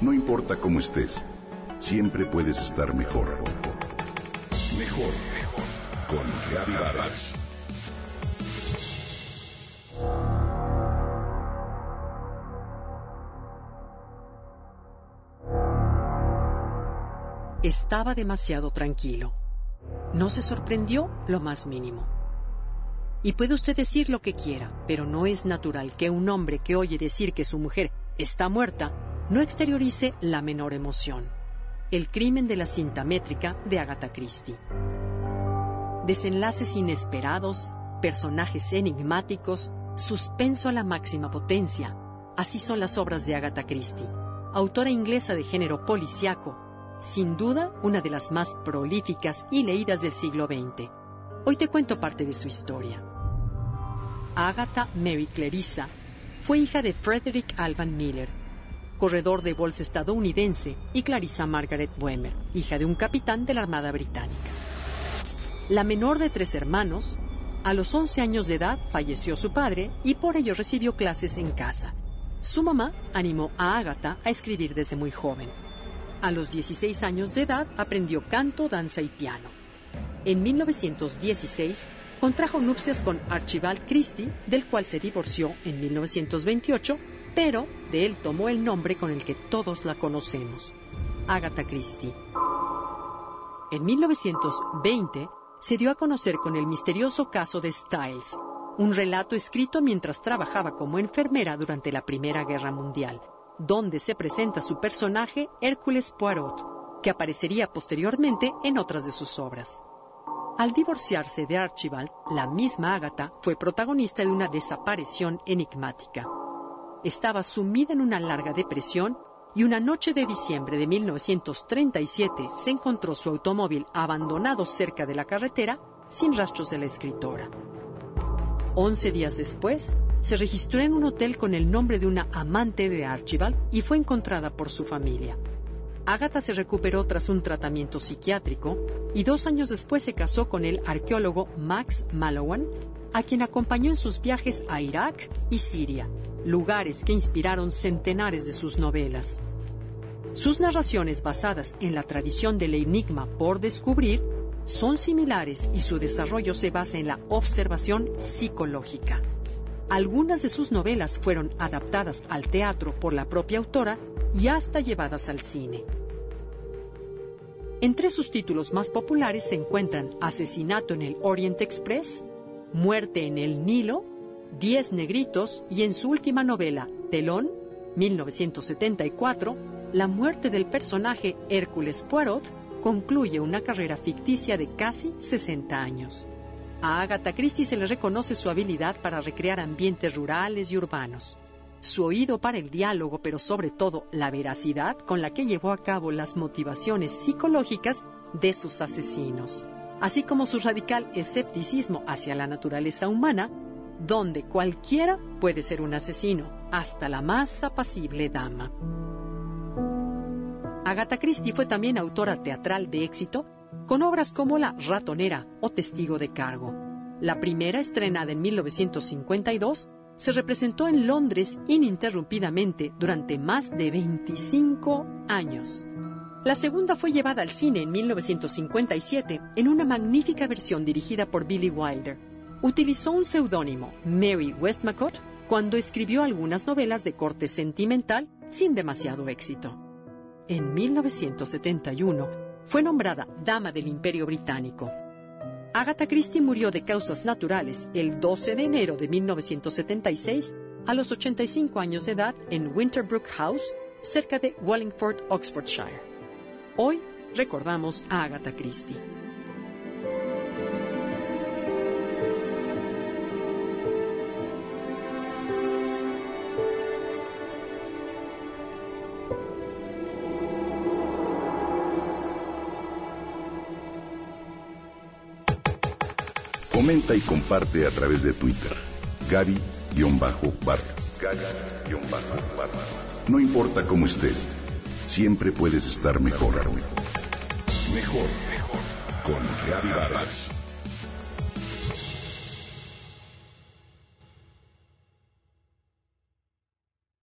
No importa cómo estés, siempre puedes estar mejor. Mejor, mejor. Con Vargas. Estaba demasiado tranquilo. No se sorprendió lo más mínimo. Y puede usted decir lo que quiera, pero no es natural que un hombre que oye decir que su mujer está muerta no exteriorice la menor emoción. El crimen de la cinta métrica de Agatha Christie. Desenlaces inesperados, personajes enigmáticos, suspenso a la máxima potencia. Así son las obras de Agatha Christie, autora inglesa de género policiaco, sin duda una de las más prolíficas y leídas del siglo XX. Hoy te cuento parte de su historia. Agatha Mary Clarissa fue hija de Frederick Alvan Miller, corredor de bolsa estadounidense, y Clarissa Margaret Boehmer, hija de un capitán de la Armada Británica. La menor de tres hermanos, a los 11 años de edad falleció su padre y por ello recibió clases en casa. Su mamá animó a Agatha a escribir desde muy joven. A los 16 años de edad aprendió canto, danza y piano. En 1916 contrajo nupcias con Archibald Christie, del cual se divorció en 1928 pero de él tomó el nombre con el que todos la conocemos, Agatha Christie. En 1920 se dio a conocer con el misterioso caso de Styles, un relato escrito mientras trabajaba como enfermera durante la Primera Guerra Mundial, donde se presenta su personaje Hércules Poirot, que aparecería posteriormente en otras de sus obras. Al divorciarse de Archibald, la misma Agatha fue protagonista de una desaparición enigmática estaba sumida en una larga depresión y una noche de diciembre de 1937 se encontró su automóvil abandonado cerca de la carretera sin rastros de la escritora. Once días después, se registró en un hotel con el nombre de una amante de Archibald y fue encontrada por su familia. Agatha se recuperó tras un tratamiento psiquiátrico y dos años después se casó con el arqueólogo Max Mallowan, a quien acompañó en sus viajes a Irak y Siria, lugares que inspiraron centenares de sus novelas. Sus narraciones basadas en la tradición del enigma por descubrir son similares y su desarrollo se basa en la observación psicológica. Algunas de sus novelas fueron adaptadas al teatro por la propia autora y hasta llevadas al cine. Entre sus títulos más populares se encuentran Asesinato en el Orient Express, Muerte en el Nilo Diez Negritos y en su última novela, Telón, 1974, la muerte del personaje Hércules Poirot concluye una carrera ficticia de casi 60 años. A Agatha Christie se le reconoce su habilidad para recrear ambientes rurales y urbanos, su oído para el diálogo, pero sobre todo la veracidad con la que llevó a cabo las motivaciones psicológicas de sus asesinos, así como su radical escepticismo hacia la naturaleza humana donde cualquiera puede ser un asesino, hasta la más apacible dama. Agatha Christie fue también autora teatral de éxito con obras como La ratonera o Testigo de cargo. La primera, estrenada en 1952, se representó en Londres ininterrumpidamente durante más de 25 años. La segunda fue llevada al cine en 1957 en una magnífica versión dirigida por Billy Wilder utilizó un seudónimo, Mary Westmacott, cuando escribió algunas novelas de corte sentimental sin demasiado éxito. En 1971 fue nombrada Dama del Imperio Británico. Agatha Christie murió de causas naturales el 12 de enero de 1976 a los 85 años de edad en Winterbrook House, cerca de Wallingford, Oxfordshire. Hoy recordamos a Agatha Christie. Comenta y comparte a través de Twitter. Gaby-Vargas. No importa cómo estés, siempre puedes estar mejor. Mejor, mejor. Con Gaby Vargas.